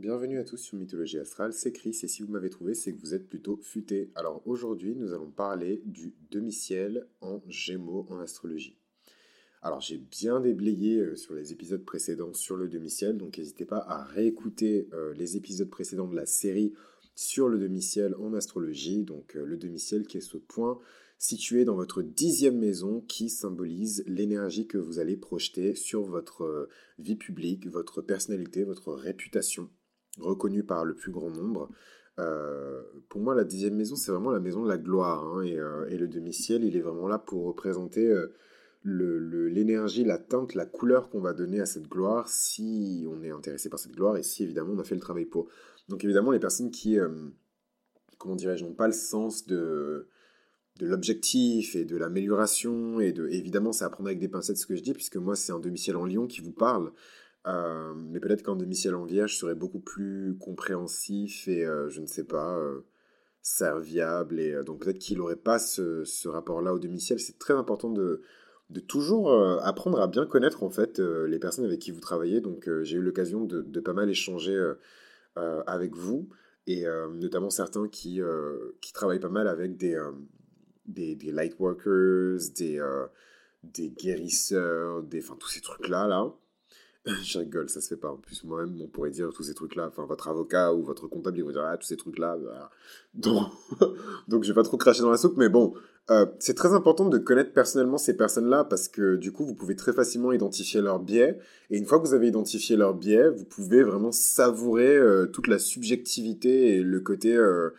Bienvenue à tous sur Mythologie Astrale, c'est Chris et si vous m'avez trouvé, c'est que vous êtes plutôt futé. Alors aujourd'hui, nous allons parler du demi-ciel en Gémeaux en astrologie. Alors j'ai bien déblayé euh, sur les épisodes précédents sur le demi-ciel, donc n'hésitez pas à réécouter euh, les épisodes précédents de la série sur le demi-ciel en astrologie, donc euh, le demi-ciel qui est ce point situé dans votre dixième maison qui symbolise l'énergie que vous allez projeter sur votre vie publique, votre personnalité, votre réputation reconnu par le plus grand nombre. Euh, pour moi, la dixième maison, c'est vraiment la maison de la gloire. Hein, euh, et, le demi-ciel, il est vraiment là pour représenter euh, l'énergie, la teinte, la couleur qu'on va donner à cette gloire si on est intéressé par cette gloire et si évidemment on a fait le travail pour. Donc évidemment, les personnes qui, comment dirais-je, n'ont pas le sens de, de l'objectif et de l'amélioration et de évidemment c'est à prendre avec des pincettes ce que je dis puisque moi c'est un demi-ciel en lion qui vous parle euh, mais peut-être qu'en demi-ciel en vierge serait beaucoup plus compréhensif et euh, je ne sais pas, euh, serviable. Et donc peut-être qu'il n'aurait pas ce, rapport-là au demi-ciel. C'est très important de, de toujours apprendre à bien connaître en fait les personnes avec qui vous travaillez. Donc j'ai eu l'occasion de, pas mal échanger avec vous et notamment certains qui, qui travaillent pas mal avec des, des, des light workers, des, des guérisseurs, des, enfin tous ces trucs-là. Là. je rigole, ça se fait pas. En plus, moi-même, on pourrait dire tous ces trucs-là. Enfin, votre avocat ou votre comptable, ils vont dire ah, tous ces trucs-là. Donc, donc, je vais pas trop cracher dans la soupe, mais bon, euh, c'est très important de connaître personnellement ces personnes-là parce que du coup, vous pouvez très facilement identifier leurs biais. Et une fois que vous avez identifié leurs biais, vous pouvez vraiment savourer euh, toute la subjectivité et le côté euh,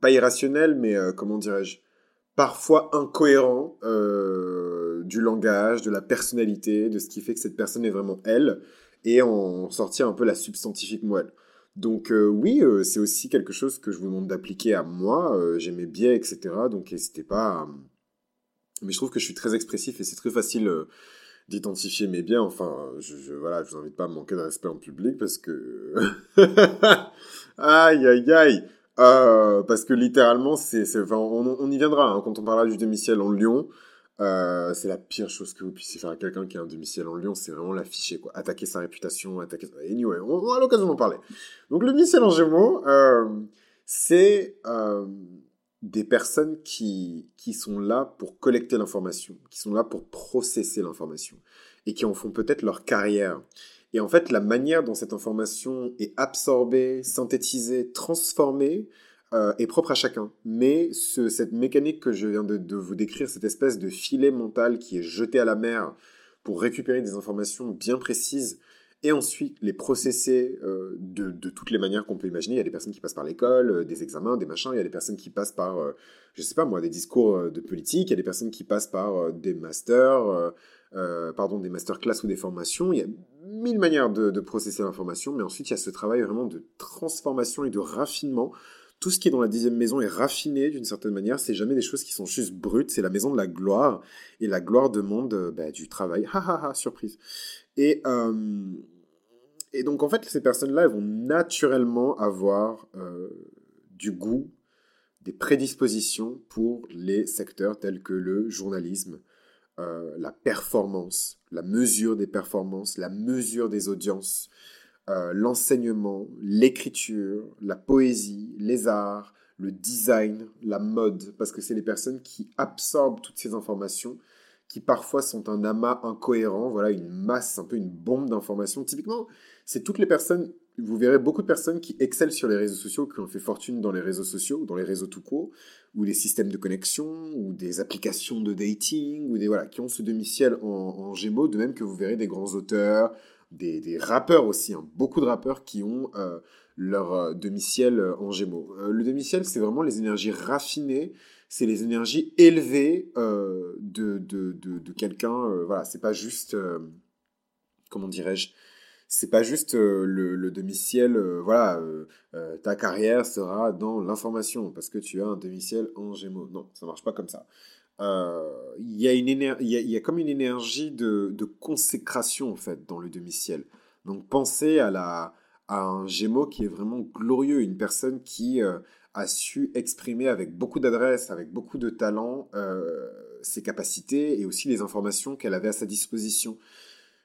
pas irrationnel, mais comment dirais-je, parfois incohérent du langage, de la personnalité, de ce qui fait que cette personne est vraiment elle, et en sortir un peu la substantifique moelle. Donc euh, oui, euh, c'est aussi quelque chose que je vous demande d'appliquer à moi. Euh, j'ai mes biais, etc. Donc n'hésitez pas. Mais je trouve que je suis très expressif et c'est très facile d'identifier mes biais. Enfin, je, voilà, je vous invite pas à manquer de respect en public parce que aïe aïe aïe. parce que littéralement, c'est, on, y viendra hein, quand on parlera du demi-ciel en Lyon. Euh, c'est la pire chose que vous puissiez faire à quelqu'un qui a un demi-ciel en lion, c'est vraiment l'afficher, quoi. Attaquer sa réputation, attaquer... Anyway, on, on a l'occasion d'en parler. Donc le demi-ciel en gémeaux, euh, c'est euh, des personnes qui, qui sont là pour collecter l'information, qui sont là pour processer l'information, et qui en font peut-être leur carrière. Et en fait, la manière dont cette information est absorbée, synthétisée, transformée, euh, est propre à chacun. Mais cette mécanique que je viens de, vous décrire, cette espèce de filet mental qui est jeté à la mer pour récupérer des informations bien précises et ensuite les processer euh, de, toutes les manières qu'on peut imaginer. Il y a des personnes qui passent par l'école, euh, des examens, des machins. Il y a des personnes qui passent par, je sais pas moi, des discours de politique. Il y a des personnes qui passent par des masters, pardon, des masterclass ou des formations. Il y a mille manières de, de processer l'information, mais ensuite il y a ce travail vraiment de transformation et de raffinement tout ce qui est dans la dixième maison est raffiné d'une certaine manière. C'est jamais des choses qui sont juste brutes. C'est la maison de la gloire. Et la gloire demande euh, bah, du travail. Ha ha ha, surprise. Et, euh, et donc, en fait, ces personnes-là, elles vont naturellement avoir euh, du goût, des prédispositions pour les secteurs tels que le journalisme, la performance, la mesure des performances, la mesure des audiences, euh, l'enseignement, l'écriture, la poésie, les arts, le design, la mode, parce que c'est les personnes qui absorbent toutes ces informations, qui parfois sont un amas incohérent, voilà, une masse, un peu une bombe d'informations. Typiquement, c'est toutes les personnes, vous verrez beaucoup de personnes qui excellent sur les réseaux sociaux, qui ont fait fortune dans les réseaux sociaux, dans les réseaux tout court, ou des systèmes de connexion, ou des applications de dating, ou des, voilà, qui ont ce demi-ciel en, en gémeaux, de même que vous verrez des grands auteurs, des, rappeurs aussi, hein. beaucoup de rappeurs qui ont euh, leur euh, demi-ciel euh, en gémeaux. le demi-ciel, c'est vraiment les énergies raffinées, c'est les énergies élevées de, de, de, quelqu'un. voilà, c'est pas juste, comment dirais-je, c'est pas juste le, le demi-ciel, voilà, ta carrière sera dans l'information parce que tu as un demi-ciel en gémeaux. Non, ça marche pas comme ça. Euh, il y, a une il y, a, comme une énergie de, consécration en fait dans le demi-ciel. Donc pensez à, un Gémeaux qui est vraiment glorieux, une personne qui euh, a su exprimer avec beaucoup d'adresse, avec beaucoup de talent, euh, ses capacités et aussi les informations qu'elle avait à sa disposition.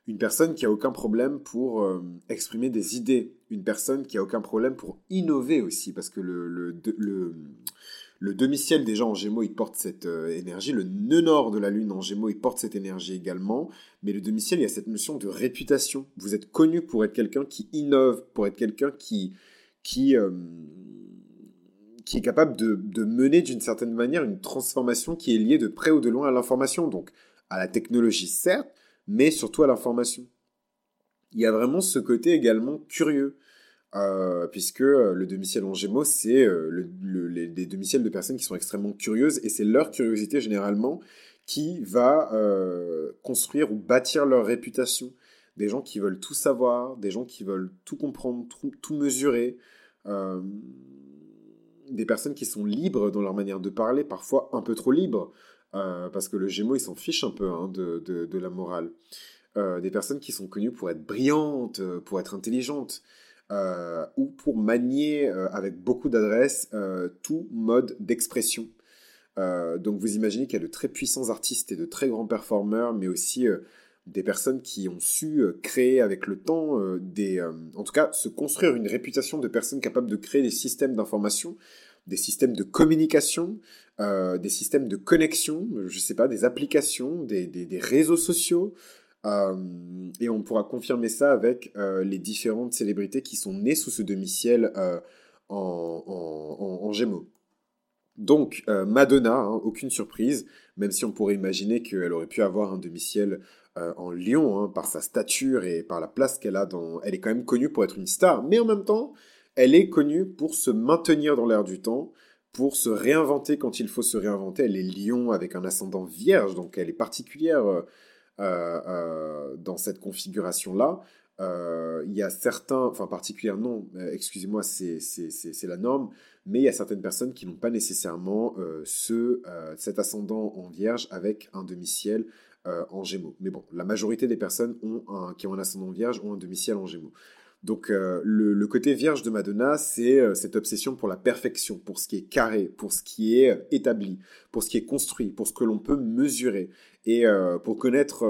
une personne qui a aucun problème pour euh, exprimer des idées, une personne qui a aucun problème pour innover aussi, parce que le demi-ciel déjà en Gémeaux, il porte cette euh, énergie, le nœud nord de la Lune en Gémeaux, il porte cette énergie également, mais le demi-ciel, il y a cette notion de réputation. Vous êtes connu pour être quelqu'un qui innove, pour être quelqu'un qui, euh, est capable de mener d'une certaine manière une transformation qui est liée de près ou de loin à l'information, donc à la technologie certes, mais surtout à l'information. Il y a vraiment ce côté également curieux, euh, puisque euh, le demi-ciel en gémeaux, c'est euh, le, les, demi-ciels de personnes qui sont extrêmement curieuses, et c'est leur curiosité généralement qui va construire ou bâtir leur réputation. Des gens qui veulent tout savoir, des gens qui veulent tout comprendre, tout, mesurer, des personnes qui sont libres dans leur manière de parler, parfois un peu trop libres. Parce que le Gémeaux, il s'en fiche un peu hein, de, la morale. Des personnes qui sont connues pour être brillantes, pour être intelligentes, ou pour manier avec beaucoup d'adresse tout mode d'expression. donc vous imaginez qu'il y a de très puissants artistes et de très grands performeurs, mais aussi des personnes qui ont su créer avec le temps des, en tout cas, se construire une réputation de personnes capables de créer des systèmes d'information des systèmes de communication, euh, des systèmes de connexion, je sais pas, des applications, des, réseaux sociaux. Euh, et on pourra confirmer ça avec euh, les différentes célébrités qui sont nées sous ce demi-ciel en, en, Gémeaux. Donc, Madonna, hein, aucune surprise, même si on pourrait imaginer qu'elle aurait pu avoir un demi-ciel en Lyon, hein, par sa stature et par la place qu'elle a dans... Elle est quand même connue pour être une star, mais en même temps, elle est connue pour se maintenir dans l'air du temps, pour se réinventer quand il faut se réinventer. Elle est lion avec un ascendant vierge, donc elle est particulière euh, euh, euh, dans cette configuration-là. il y a certains, enfin particulière non, excusez-moi, c'est la norme, mais il y a certaines personnes qui n'ont pas nécessairement ce, cet ascendant en vierge avec un demi-ciel en gémeaux. Mais bon, la majorité des personnes ont un, qui ont un ascendant vierge ont un demi-ciel en gémeaux. Donc euh, le, côté vierge de Madonna, c'est euh, cette obsession pour la perfection, pour ce qui est carré, pour ce qui est euh, établi, pour ce qui est construit, pour ce que l'on peut mesurer, et pour connaître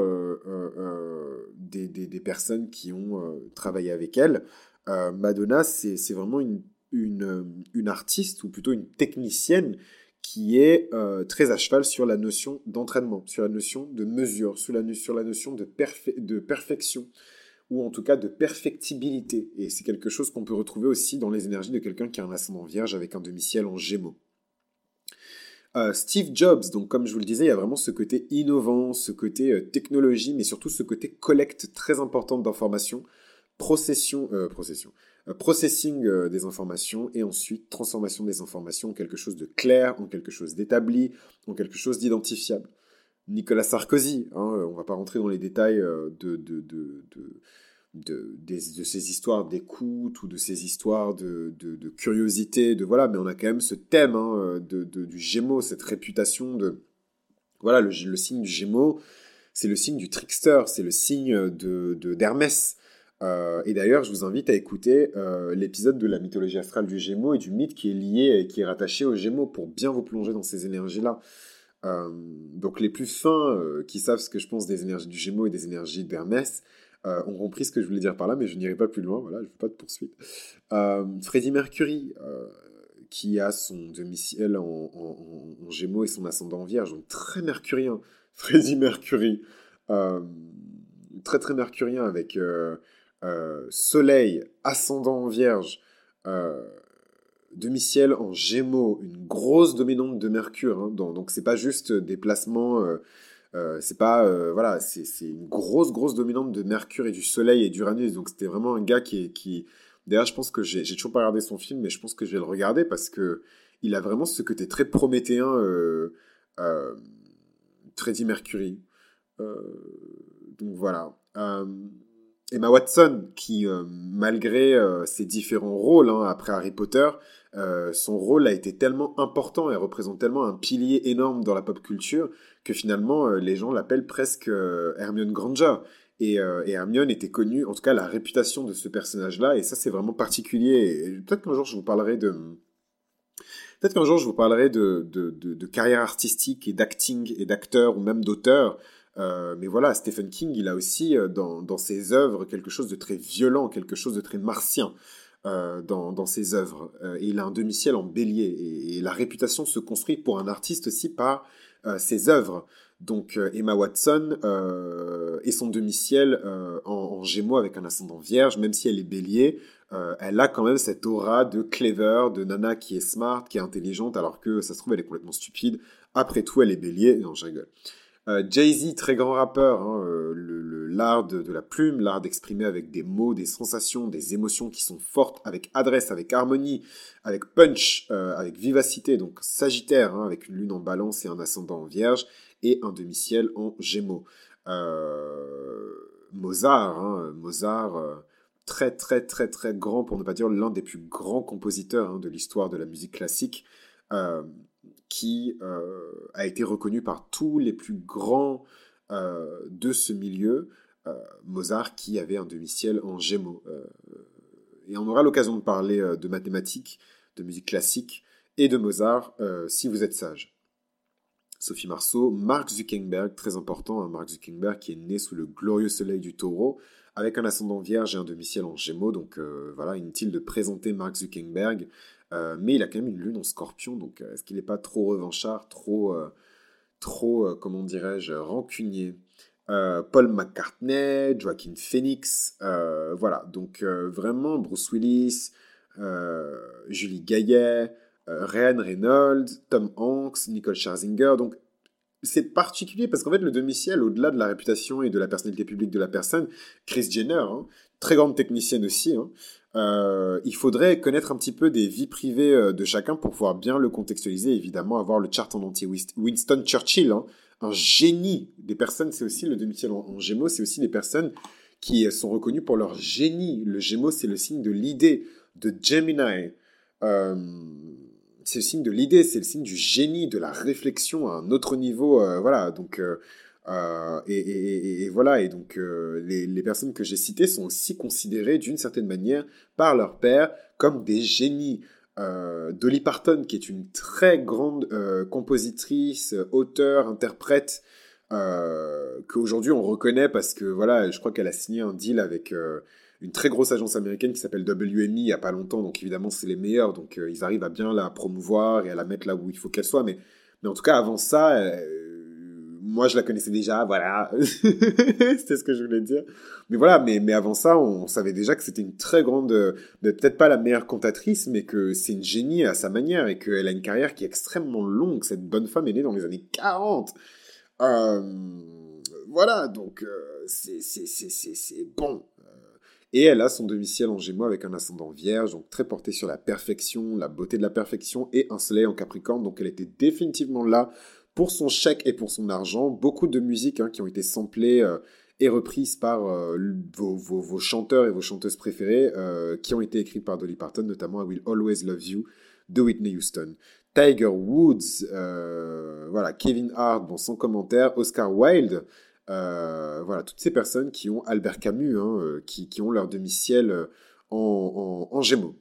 des, personnes qui ont travaillé avec elle. Madonna, c'est vraiment une, artiste, ou plutôt une technicienne, qui est très à cheval sur la notion d'entraînement, sur la notion de mesure, sur la, notion de perfection ou en tout cas de perfectibilité. Et c'est quelque chose qu'on peut retrouver aussi dans les énergies de quelqu'un qui a un ascendant vierge avec un demi-ciel en gémeaux. Euh, Steve Jobs, donc comme je vous le disais, il y a vraiment ce côté innovant, ce côté euh, technologie, mais surtout ce côté collecte très importante d'informations, euh, processing des informations et ensuite transformation des informations en quelque chose de clair, en quelque chose d'établi, en quelque chose d'identifiable. Nicolas Sarkozy. Hein, on va pas rentrer dans les détails de, de, de, de, de, ces histoires d'écoute ou de ces histoires de, de, curiosité, de voilà, mais on a quand même ce thème hein, de, du Gémeaux, cette réputation de voilà le, signe du Gémeaux, c'est le signe du trickster, c'est le signe de d'Hermès. Euh, et d'ailleurs, je vous invite à écouter euh, l'épisode de la mythologie astrale du Gémeaux et du mythe qui est lié et qui est rattaché au Gémeaux pour bien vous plonger dans ces énergies-là. Euh, donc les plus fins euh, qui savent ce que je pense des énergies du Gémeaux et des énergies d'Hermès euh, ont compris ce que je voulais dire par là, mais je n'irai pas plus loin, voilà, je ne veux pas de poursuite. Freddie Mercury, qui a son demi-ciel en, Gémeaux et son ascendant en Vierge, donc très mercurien. Freddie Mercury, très très mercurien avec Soleil, ascendant en Vierge, demi-ciel en Gémeaux, une grosse dominante de Mercure. Hein, donc c'est pas juste des placements, euh, euh, c'est pas euh, voilà, c'est une grosse grosse dominante de Mercure et du Soleil et d'Uranus. Donc c'était vraiment un gars qui qui D'ailleurs, je pense que j'ai toujours pas regardé son film, mais je pense que je vais le regarder parce que il a vraiment ce côté très prométhéen, euh, Freddie Mercury. donc voilà. Emma Watson, qui malgré ses différents rôles hein, après Harry Potter, euh, son rôle a été tellement important et représente tellement un pilier énorme dans la pop culture que finalement euh, les gens l'appellent presque euh, Hermione Granger. Et, Hermione était connue, en tout cas la réputation de ce personnage-là, et ça c'est vraiment particulier. Peut-être qu'un jour je vous parlerai de... Peut-être qu'un jour je vous parlerai de, carrière artistique et d'acting et d'acteur ou même d'auteur mais voilà, Stephen King, il a aussi dans, ses œuvres quelque chose de très violent, quelque chose de très martien. Dans, dans, ses œuvres. et il a un demi-ciel en bélier. Et, la réputation se construit pour un artiste aussi par ses œuvres. Donc euh, Emma Watson euh, et son demi-ciel euh, en, Gémeaux avec un ascendant vierge, même si elle est bélier, elle a quand même cette aura de clever, de nana qui est smart, qui est intelligente, alors que ça se trouve elle est complètement stupide. Après tout, elle est bélier. Non, je rigole. Jay-Z, très grand rappeur, hein, l'art de, la plume, l'art d'exprimer avec des mots, des sensations, des émotions qui sont fortes, avec adresse, avec harmonie, avec punch, avec vivacité, donc Sagittaire, hein, avec une lune en balance et un ascendant en vierge et un demi-ciel en gémeaux. Euh, Mozart, hein, Mozart, euh, très très très très grand, pour ne pas dire l'un des plus grands compositeurs de l'histoire de la musique classique, euh, qui a été reconnu par tous les plus grands de ce milieu. Mozart qui avait un demi-ciel en gémeaux. et on aura l'occasion de parler de mathématiques, de musique classique et de Mozart si vous êtes sage. Sophie Marceau, Mark Zuckerberg, très important, hein, Mark Zuckerberg qui est né sous le glorieux soleil du taureau, avec un ascendant vierge et un demi-ciel en gémeaux, donc euh, voilà, inutile de présenter Mark Zuckerberg, euh, mais il a quand même une lune en scorpion, donc euh, est-ce qu'il n'est pas trop revanchard, trop, trop comment dirais-je, rancunier? Paul McCartney, Joaquin Phoenix, voilà, donc vraiment Bruce Willis, Julie Gaillet, euh, Ryan Reynolds, Tom Hanks, Nicole Scherzinger. Donc, c'est particulier parce qu'en fait, le demi-ciel, au-delà de la réputation et de la personnalité publique de la personne, Chris Jenner, hein, très grande technicienne aussi, hein, euh, il faudrait connaître un petit peu des vies privées euh, de chacun pour pouvoir bien le contextualiser, évidemment, avoir le chart en entier. Winston Churchill, hein, un génie des personnes, c'est aussi le demi-ciel en, Gémeaux, c'est aussi des personnes qui sont reconnues pour leur génie. Le Gémeaux, c'est le signe de l'idée, de Gemini. Euh, c'est le signe de l'idée, c'est le signe du génie, de la réflexion à un autre niveau. Euh, voilà, donc. Euh, euh, et, voilà, et donc les, personnes que j'ai citées sont aussi considérées d'une certaine manière par leur père comme des génies. Dolly Parton, qui est une très grande compositrice, auteure, interprète, qu'aujourd'hui on reconnaît parce que voilà, je crois qu'elle a signé un deal avec une très grosse agence américaine qui s'appelle WMI il n'y a pas longtemps, donc évidemment c'est les meilleurs, donc euh, ils arrivent à bien la promouvoir et à la mettre là où il faut qu'elle soit, mais, mais en tout cas avant ça, euh, moi je la connaissais déjà, voilà, c'était ce que je voulais dire. Mais voilà, mais, mais avant ça, on, savait déjà que c'était une très grande, euh, peut-être pas la meilleure cantatrice, mais que c'est une génie à sa manière et qu'elle a une carrière qui est extrêmement longue. Cette bonne femme est née dans les années 40. voilà, donc c'est bon. Et elle a son demi-ciel en gémeaux avec un ascendant vierge, donc très porté sur la perfection, la beauté de la perfection, et un soleil en capricorne, donc elle était définitivement là pour son chèque et pour son argent. Beaucoup de musiques hein, qui ont été samplées euh, et reprises par euh, vos, chanteurs et vos chanteuses préférées, euh, qui ont été écrites par Dolly Parton, notamment I Will Always Love You de Whitney Houston. Tiger Woods, voilà, Kevin Hart, bon, sans commentaire, Oscar Wilde, euh, voilà, toutes ces personnes qui ont Albert Camus, hein, euh, qui, ont leur demi-ciel euh, en, Gémeaux.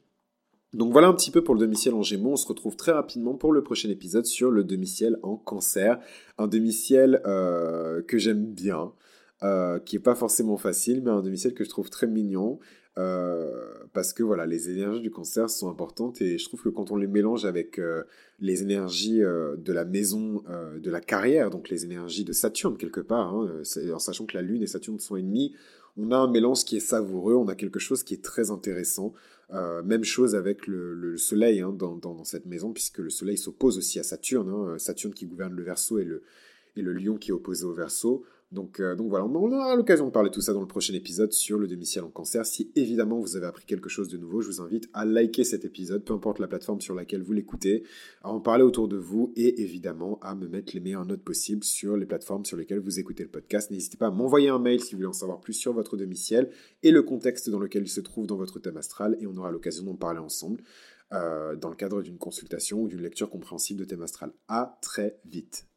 Donc voilà un petit peu pour le demi-ciel en Gémeaux. On se retrouve très rapidement pour le prochain épisode sur le demi-ciel en Cancer. Un demi-ciel que j'aime bien, qui est pas forcément facile, mais un demi-ciel que je trouve très mignon. Euh, parce que voilà, les énergies du cancer sont importantes et je trouve que quand on les mélange avec euh, les énergies euh, de la maison, de la carrière, donc les énergies de Saturne quelque part, hein, en sachant que la Lune et Saturne sont ennemis, on a un mélange qui est savoureux, on a quelque chose qui est très intéressant. même chose avec le, Soleil hein, dans, dans, cette maison, puisque le Soleil s'oppose aussi à Saturne, hein, Saturne qui gouverne le Verseau et le, et le Lion qui est opposé au Verseau. Donc, euh, donc voilà, on aura l'occasion de parler de tout ça dans le prochain épisode sur le demi-ciel en cancer. Si évidemment vous avez appris quelque chose de nouveau, je vous invite à liker cet épisode, peu importe la plateforme sur laquelle vous l'écoutez, à en parler autour de vous et évidemment à me mettre les meilleures notes possibles sur les plateformes sur lesquelles vous écoutez le podcast. N'hésitez pas à m'envoyer un mail si vous voulez en savoir plus sur votre demi-ciel et le contexte dans lequel il se trouve dans votre thème astral et on aura l'occasion d'en parler ensemble euh, dans le cadre d'une consultation ou d'une lecture compréhensible de thème astral. À très vite.